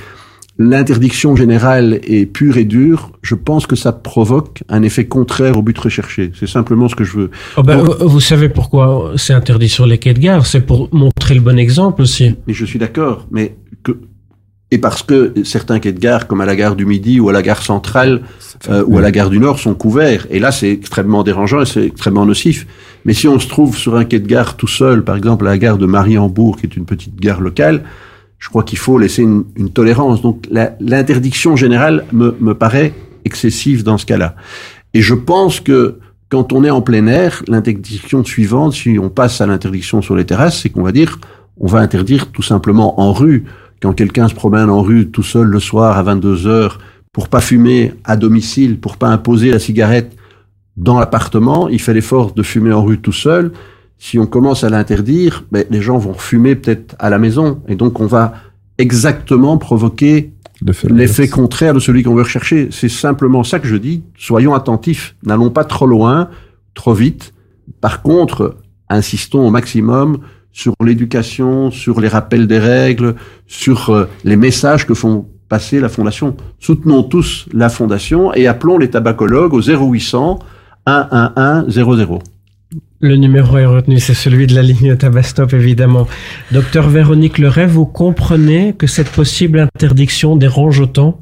l'interdiction générale est pure et dure, je pense que ça provoque un effet contraire au but recherché. C'est simplement ce que je veux. Oh ben, Donc- vous savez pourquoi c'est interdit sur les quais de gare C'est pour montrer le bon exemple aussi. Mais je suis d'accord, mais que et parce que certains quais de gare, comme à la gare du Midi ou à la gare centrale euh, ou à la gare du Nord, sont couverts. Et là, c'est extrêmement dérangeant et c'est extrêmement nocif. Mais si on se trouve sur un quai de gare tout seul, par exemple à la gare de Mariembourg, qui est une petite gare locale, je crois qu'il faut laisser une, une tolérance. Donc l'interdiction générale me, me paraît excessive dans ce cas-là. Et je pense que quand on est en plein air, l'interdiction suivante, si on passe à l'interdiction sur les terrasses, c'est qu'on va dire, on va interdire tout simplement en rue. Quand quelqu'un se promène en rue tout seul le soir à 22 heures pour pas fumer à domicile, pour pas imposer la cigarette dans l'appartement, il fait l'effort de fumer en rue tout seul. Si on commence à l'interdire, ben, les gens vont fumer peut-être à la maison. Et donc, on va exactement provoquer l'effet contraire de celui qu'on veut rechercher. C'est simplement ça que je dis. Soyons attentifs. N'allons pas trop loin, trop vite. Par contre, insistons au maximum sur l'éducation, sur les rappels des règles, sur euh, les messages que font passer la Fondation. Soutenons tous la Fondation et appelons les tabacologues au 0800 111 00. Le numéro est retenu, c'est celui de la ligne Tabastop, évidemment. Docteur Véronique Leray, vous comprenez que cette possible interdiction dérange autant?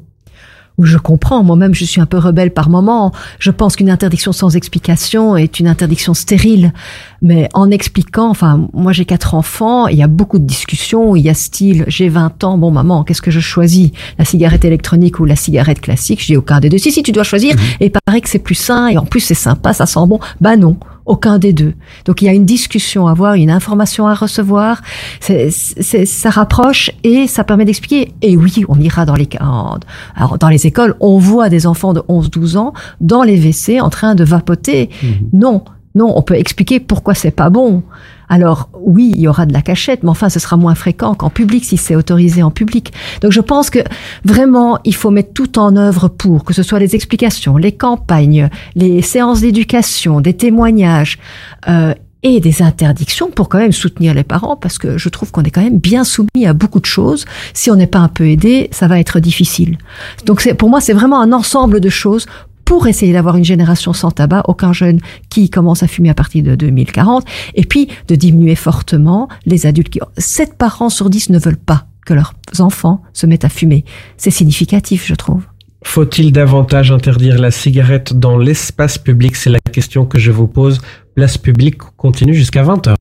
Je comprends, moi-même je suis un peu rebelle par moment. Je pense qu'une interdiction sans explication est une interdiction stérile. Mais en expliquant, enfin, moi j'ai quatre enfants, il y a beaucoup de discussions, il y a style, j'ai 20 ans, bon maman, qu'est-ce que je choisis? La cigarette électronique ou la cigarette classique? Je dis aucun des deux. Si, si, tu dois choisir, et il paraît que c'est plus sain, et en plus c'est sympa, ça sent bon. Bah non, aucun des deux. Donc il y a une discussion à avoir, une information à recevoir, c'est, c'est, ça rapproche et ça permet d'expliquer. Et oui, on ira dans les, en- alors, dans les écoles, on voit des enfants de 11-12 ans dans les WC en train de vapoter. Non, non, on peut expliquer pourquoi c'est pas bon. Alors oui, il y aura de la cachette, mais enfin, ce sera moins fréquent qu'en public si c'est autorisé en public. Donc je pense que vraiment, il faut mettre tout en œuvre pour que ce soit les explications, les campagnes, les séances d'éducation, des témoignages. euh, et des interdictions pour quand même soutenir les parents parce que je trouve qu'on est quand même bien soumis à beaucoup de choses. Si on n'est pas un peu aidé, ça va être difficile. Donc pour moi, c'est vraiment un ensemble de choses pour essayer d'avoir une génération sans tabac, aucun jeune qui commence à fumer à partir de 2040, et puis de diminuer fortement les adultes qui... 7 parents sur 10 ne veulent pas que leurs enfants se mettent à fumer. C'est significatif, je trouve. Faut-il davantage interdire la cigarette dans l'espace public? C'est la question que je vous pose. Place publique continue jusqu'à 20h.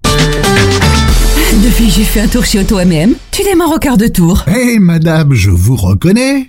Depuis que j'ai fait un tour chez Auto MM, tu démarres au quart de tour. Hé madame, je vous reconnais.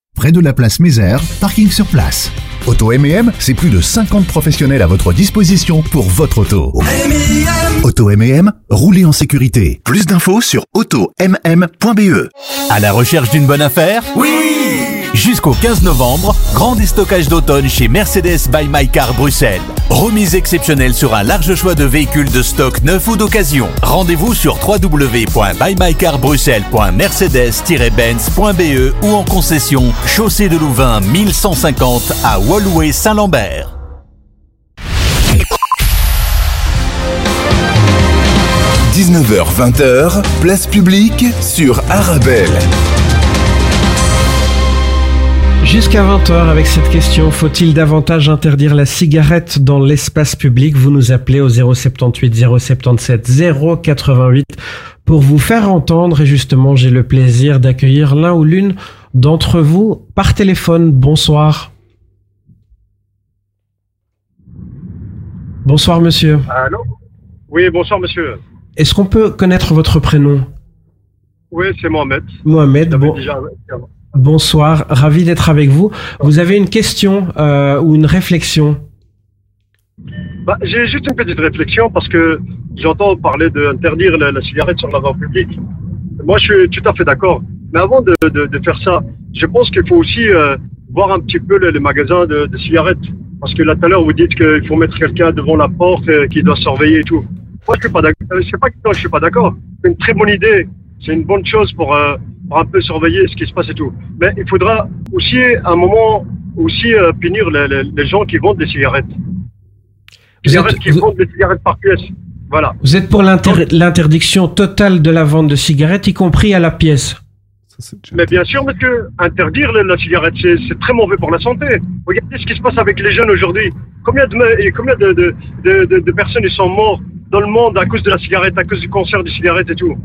près de la place Mézère, parking sur place. Auto M&M, c'est plus de 50 professionnels à votre disposition pour votre auto. Auto M&M, roulez en sécurité. Plus d'infos sur automm.be. À la recherche d'une bonne affaire? Oui Jusqu'au 15 novembre, grand déstockage d'automne chez Mercedes by My Bruxelles. Remise exceptionnelle sur un large choix de véhicules de stock neufs ou d'occasion. Rendez-vous sur www.bymycarbruxelles.mercedes-benz.be ou en concession Chaussée de Louvain 1150 à Wallway Saint-Lambert. – 19h-20h, place publique sur Arabelle. Jusqu'à 20h avec cette question, faut-il davantage interdire la cigarette dans l'espace public? Vous nous appelez au 078 077 088 pour vous faire entendre et justement j'ai le plaisir d'accueillir l'un ou l'une d'entre vous par téléphone. Bonsoir. Bonsoir monsieur. Allô? Oui, bonsoir monsieur. Est-ce qu'on peut connaître votre prénom? Oui, c'est Mohamed. Mohamed, bon- déjà- bonsoir, ravi d'être avec vous. Vous avez une question euh, ou une réflexion? Bah, J'ai juste une petite réflexion parce que j'entends parler d'interdire la, cigarette sur la voie publique. Moi, je suis tout à fait d'accord. Mais avant de, faire ça, je pense qu'il faut aussi euh, voir un petit peu les, magasins de, cigarettes. Parce que là, tout à l'heure, vous dites qu'il faut mettre quelqu'un devant la porte euh, qui doit surveiller et tout. Moi, je suis pas d'accord. C'est pas que je suis pas d'accord. C'est une très bonne idée c'est une bonne chose pour, euh, pour un peu surveiller ce qui se passe et tout. Mais il faudra aussi, à un moment, aussi euh, punir les, les, les gens qui vendent des cigarettes. Vous cigarettes êtes- qui vous- vendent des cigarettes par pièce. Voilà. Vous êtes pour l'inter- l'interdiction totale de la vente de cigarettes, y compris à la pièce. Mais bien sûr, parce que interdire la, la cigarette, c'est très mauvais pour la santé. Regardez ce qui se passe avec les jeunes aujourd'hui. Combien de et combien de, de, de, de- de personnes ils sont morts dans le monde à cause de la cigarette, à cause du cancer des cigarettes et tout.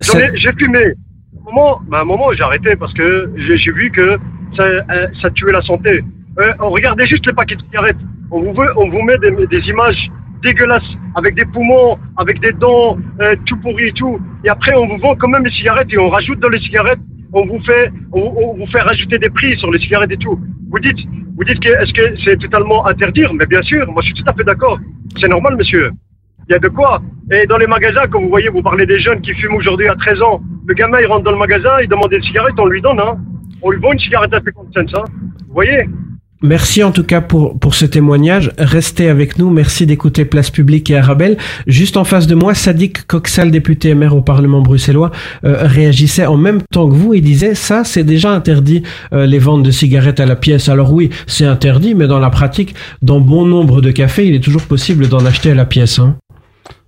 J'ai fumé. À un moment, ben, à un moment j'ai arrêté parce que j'ai vu que ça, euh, ça tuait la santé. Euh, on regardez juste les paquets de cigarettes. On vous, veut, on vous met des, des images dégueulasses avec des poumons, avec des dents, euh, tout pourri et tout. Et après, on vous vend quand même les cigarettes et on rajoute dans les cigarettes, on vous fait, on, on vous fait rajouter des prix sur les cigarettes et tout. Vous dites, vous dites que est-ce que c'est totalement interdire Mais bien sûr, moi je suis tout à fait d'accord. C'est normal, monsieur. Il y a de quoi. Et dans les magasins, comme vous voyez, vous parlez des jeunes qui fument aujourd'hui à 13 ans. Le gamin, il rentre dans le magasin, il demande des cigarettes, on lui donne, hein. On lui vend une cigarette à 50 cents, hein. Vous voyez Merci en tout cas pour, pour ce témoignage. Restez avec nous. Merci d'écouter Place Publique et Arabelle. Juste en face de moi, Sadiq Coxal, député maire au Parlement bruxellois, euh, réagissait en même temps que vous et disait ça, c'est déjà interdit euh, les ventes de cigarettes à la pièce. Alors oui, c'est interdit, mais dans la pratique, dans bon nombre de cafés, il est toujours possible d'en acheter à la pièce. Hein.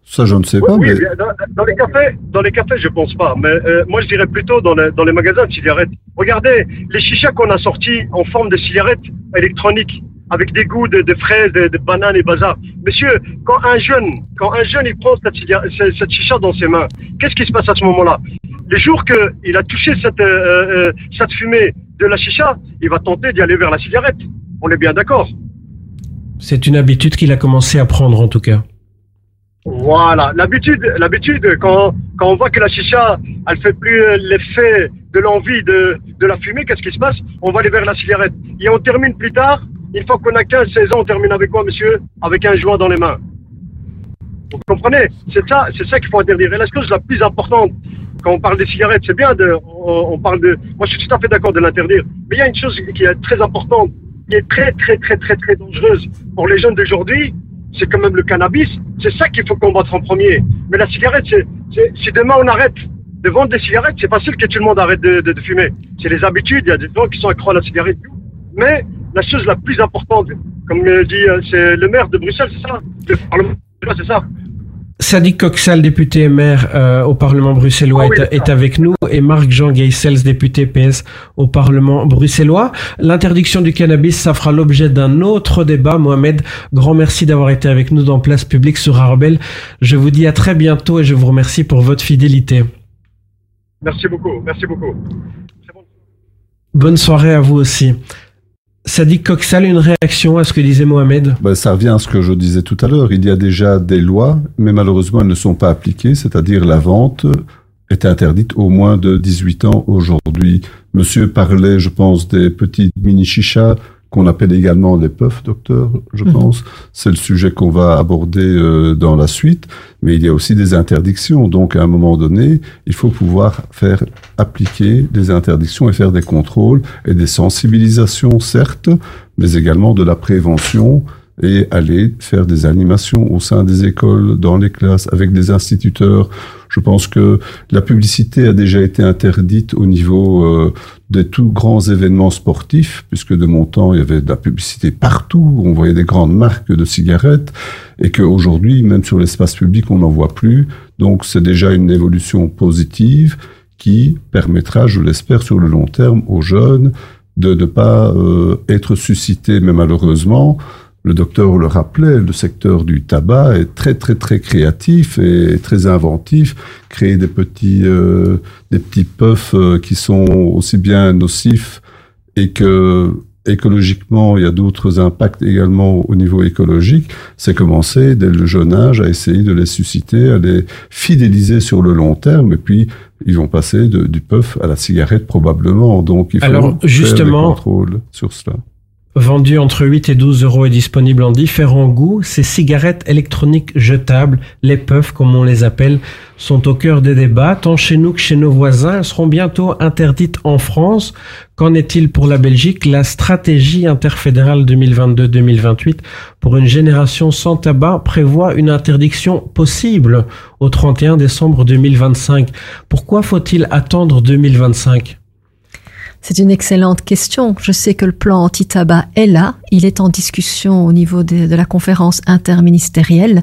Ça, je ne sais pas, Oui, mais bien, dans, dans les cafés, dans les cafés, je pense pas. Mais euh, moi, je dirais plutôt dans les, dans les magasins de cigarettes. Regardez les chichas qu'on a sortis en forme de cigarettes électroniques, avec des goûts de, de fraises, de, de bananes et bazar. Monsieur, quand un jeune, quand un jeune, il prend cette, ciga- cette, cette chicha dans ses mains, qu'est-ce qui se passe à ce moment-là? Le jour qu'il a touché cette, euh, euh, cette fumée de la chicha, il va tenter d'y aller vers la cigarette. On est bien d'accord. C'est une habitude qu'il a commencé à prendre en tout cas. Voilà, l'habitude, l'habitude, quand, quand on voit que la chicha, elle fait plus euh, l'effet de l'envie de, de la fumer, qu'est-ce qui se passe? On va aller vers la cigarette. Et on termine plus tard, une fois qu'on a 15, 16 ans, on termine avec quoi, monsieur? Avec un joint dans les mains. Vous comprenez? C'est ça, c'est ça qu'il faut interdire. Et la chose la plus importante, quand on parle des cigarettes, c'est bien de, on, on parle de, moi je suis tout à fait d'accord de l'interdire. Mais il y a une chose qui est très importante, qui est très, très, très, très, très dangereuse pour les jeunes d'aujourd'hui, c'est quand même le cannabis. C'est ça qu'il faut combattre en premier. Mais la cigarette, c'est, si demain on arrête de vendre des cigarettes, c'est facile que tout le monde arrête de, fumer. C'est les habitudes. Il y a des gens qui sont accros à la cigarette. Mais la chose la plus importante, comme dit, euh, c'est le maire de Bruxelles, c'est ça? Le Parlement, c'est ça? Sadiq Coxal, député et maire euh, au Parlement bruxellois, Ah est, est avec nous, et Marc-Jean Geisels, député PS au Parlement bruxellois. L'interdiction du cannabis, ça fera l'objet d'un autre débat. Mohamed, grand merci d'avoir été avec nous dans Place Publique sur Arabelle. Je vous dis à très bientôt et je vous remercie pour votre fidélité. Merci beaucoup. Merci beaucoup. Bonne soirée à vous aussi. Sadiq Coxal, une réaction à ce que disait Mohamed? Ben, ça revient à ce que je disais tout à l'heure. Il y a déjà des lois, mais malheureusement, elles ne sont pas appliquées, c'est-à-dire la vente est interdite au moins de 18 ans aujourd'hui. Monsieur parlait, je pense, des petits mini-chichas qu'on appelle également des puffs, docteur, je Mhm. pense. C'est le sujet qu'on va aborder euh, dans la suite. Mais il y a aussi des interdictions. Donc, à un moment donné, il faut pouvoir faire appliquer des interdictions et faire des contrôles et des sensibilisations, certes, mais également de la prévention et aller faire des animations au sein des écoles, dans les classes, avec des instituteurs. Je pense que la publicité a déjà été interdite au niveau euh, des tout grands événements sportifs, puisque de mon temps, il y avait de la publicité partout, on voyait des grandes marques de cigarettes, et qu'aujourd'hui, même sur l'espace public, on n'en voit plus. Donc c'est déjà une évolution positive qui permettra, je l'espère, sur le long terme aux jeunes de ne pas euh, être suscités, mais malheureusement, le docteur le rappelait, le secteur du tabac est très très très créatif et très inventif. Créer des petits euh, des petits puffs euh, qui sont aussi bien nocifs et que écologiquement il y a d'autres impacts également au niveau écologique. C'est commencer dès le jeune âge à essayer de les susciter, à les fidéliser sur le long terme et puis ils vont passer de, du puff à la cigarette probablement. Donc il faut Alors, faire justement- des contrôles sur cela. Vendu entre 8 et 12 euros et disponible en différents goûts, ces cigarettes électroniques jetables, les puffs comme on les appelle, sont au cœur des débats, tant chez nous que chez nos voisins. Elles seront bientôt interdites en France. Qu'en est-il pour la Belgique? La stratégie interfédérale 2022-2028 pour une génération sans tabac prévoit une interdiction possible au 31 décembre 2025. Pourquoi faut-il attendre 2025 c'est une excellente question. Je sais que le plan anti-tabac est là. Il est en discussion au niveau de, la conférence interministérielle.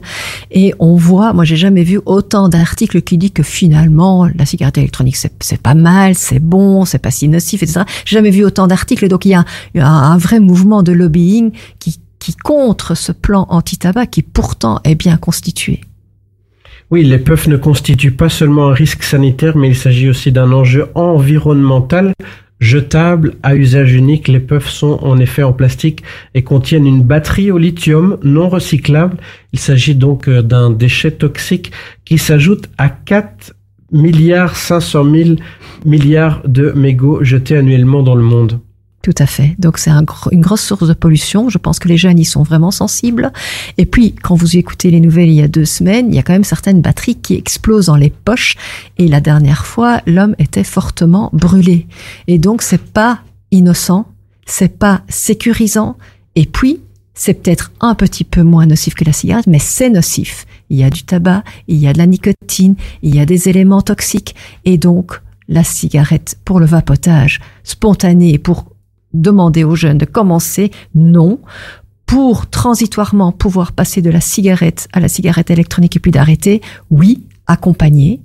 Et on voit, moi j'ai jamais vu autant d'articles qui disent que finalement la cigarette électronique c'est pas mal, c'est bon, c'est pas si nocif, etc. J'ai jamais vu autant d'articles. Donc il y a, un vrai mouvement de lobbying qui, qui contre ce plan anti-tabac qui pourtant est bien constitué. Oui, les puffs ne constituent pas seulement un risque sanitaire, mais il s'agit aussi d'un enjeu environnemental Jetables à usage unique, les puffs sont en effet en plastique et contiennent une batterie au lithium non recyclable. Il s'agit donc euh, d'un déchet toxique qui s'ajoute à 4 milliards 500 000 milliards de mégots jetés annuellement dans le monde. Tout à fait. Donc c'est un, une grosse source de pollution. Je pense que les jeunes y sont vraiment sensibles. Et puis, quand vous écoutez les nouvelles il y a deux semaines, il y a quand même certaines batteries qui explosent dans les poches. Et la dernière fois, l'homme était fortement brûlé. Et donc c'est pas innocent, c'est pas sécurisant. Et puis, c'est peut-être un petit peu moins nocif que la cigarette, mais c'est nocif. Il y a du tabac, il y a de la nicotine, il y a des éléments toxiques. Et donc, la cigarette pour le vapotage spontané, pour demander aux jeunes de commencer, non. Pour transitoirement pouvoir passer de la cigarette à la cigarette électronique et puis d'arrêter, oui, accompagner.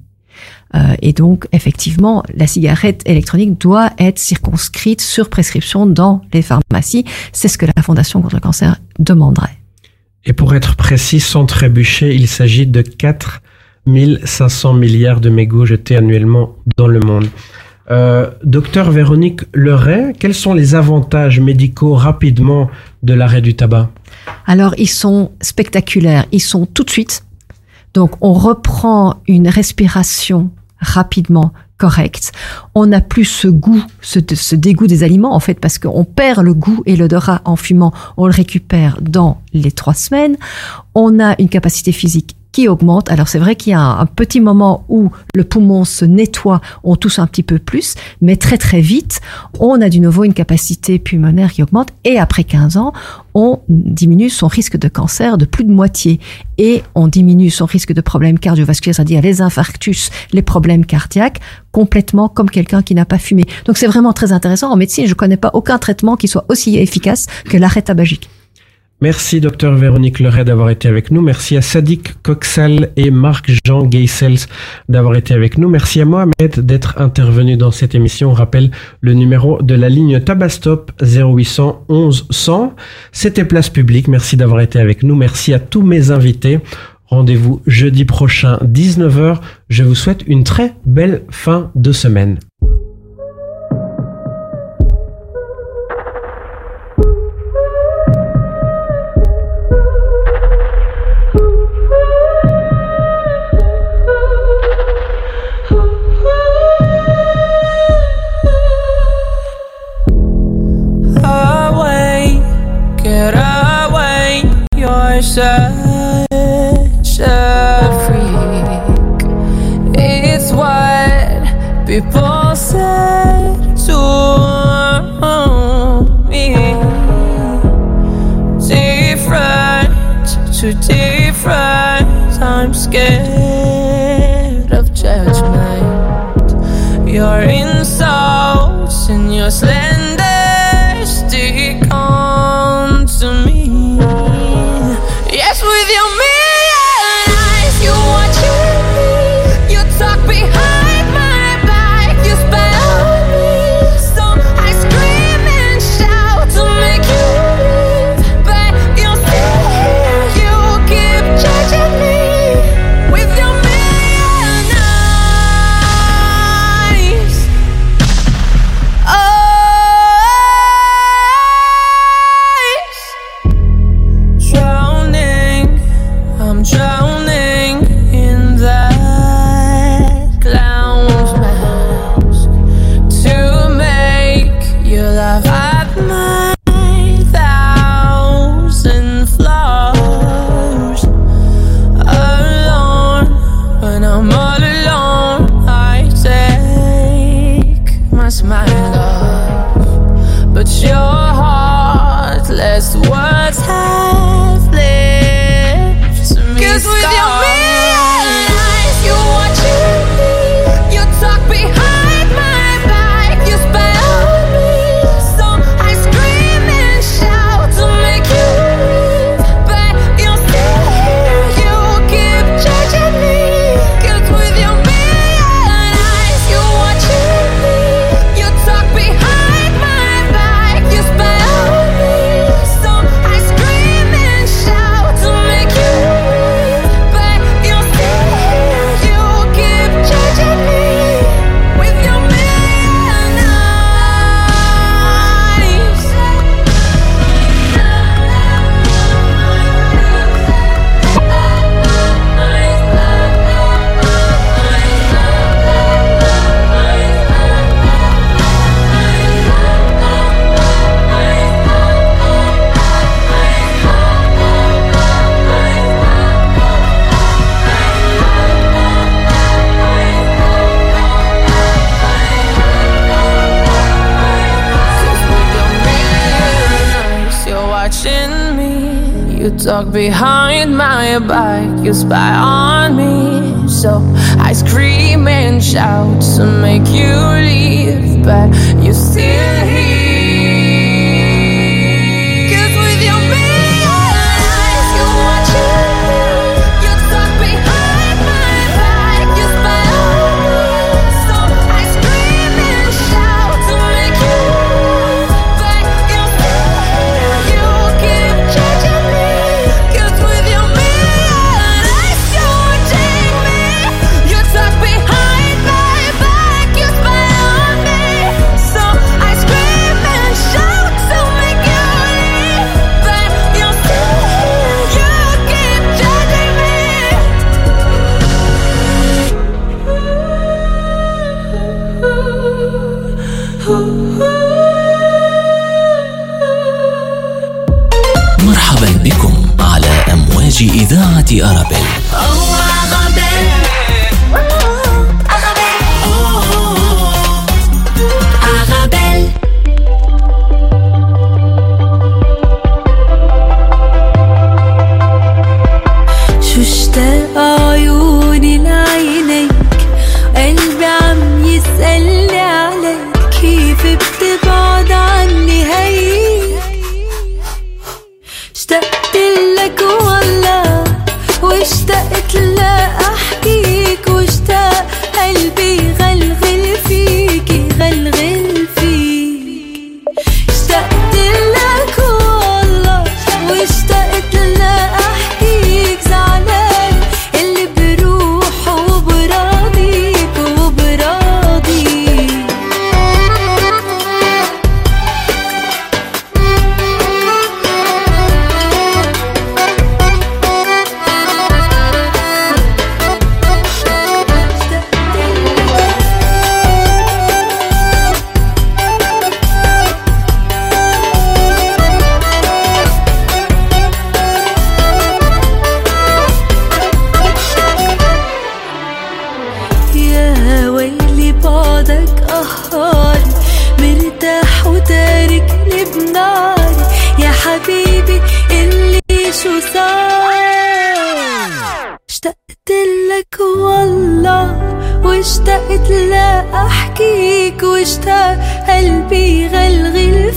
Euh, et donc, effectivement, la cigarette électronique doit être circonscrite sur prescription dans les pharmacies. C'est ce que la Fondation contre le cancer demanderait. Et pour être précis, sans trébucher, il s'agit de 4 500 milliards de mégots jetés annuellement dans le monde. Euh, docteur Véronique Leray, quels sont les avantages médicaux rapidement de l'arrêt du tabac Alors, ils sont spectaculaires. Ils sont tout de suite. Donc, on reprend une respiration rapidement correcte. On n'a plus ce goût, ce, ce, dégoût des aliments, en fait, parce qu'on perd le goût et l'odorat en fumant. On le récupère dans les trois semaines. On a une capacité physique qui augmente. Alors c'est vrai qu'il y a un, petit moment où le poumon se nettoie, on tousse un petit peu plus, mais très très vite, on a du nouveau une capacité pulmonaire qui augmente et après 15 ans, on diminue son risque de cancer de plus de moitié et on diminue son risque de problèmes cardiovasculaires, c'est-à-dire les infarctus, les problèmes cardiaques, complètement comme quelqu'un qui n'a pas fumé. Donc c'est vraiment très intéressant. En médecine, je ne connais pas aucun traitement qui soit aussi efficace que l'arrêt tabagique. Merci docteur Véronique Leray d'avoir été avec nous. Merci à Sadik Coxal et Marc-Jean Geisels d'avoir été avec nous. Merci à Mohamed d'être intervenu dans cette émission. On rappelle le numéro de la ligne Tabastop 0800 11 100. C'était Place Publique. Merci d'avoir été avec nous. Merci à tous mes invités. Rendez-vous jeudi prochain 19h. Je vous souhaite une très belle fin de semaine. People say to me. Different to different. I'm scared of judgment. Your insults and your slander mine. Talk behind my back, you spy on me. So I scream and shout to make you leave, but you still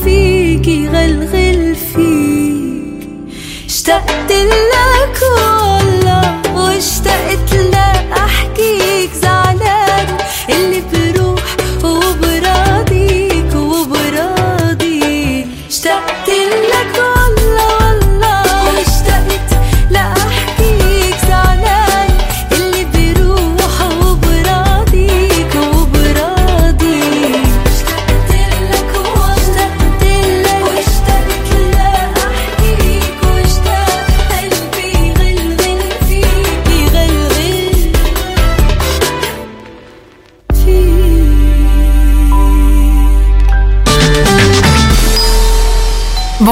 فيك غلغل فيك. اشتقت لك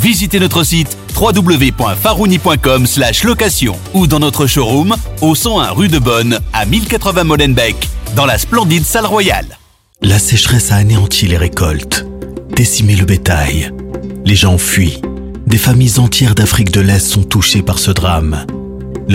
Visitez notre site www.farouni.com location ou dans notre showroom au 101 rue de Bonne à 1080 Molenbeek dans la splendide salle royale. La sécheresse a anéanti les récoltes, décimé le bétail. Les gens fuient. Des familles entières d'Afrique de l'Est sont touchées par ce drame.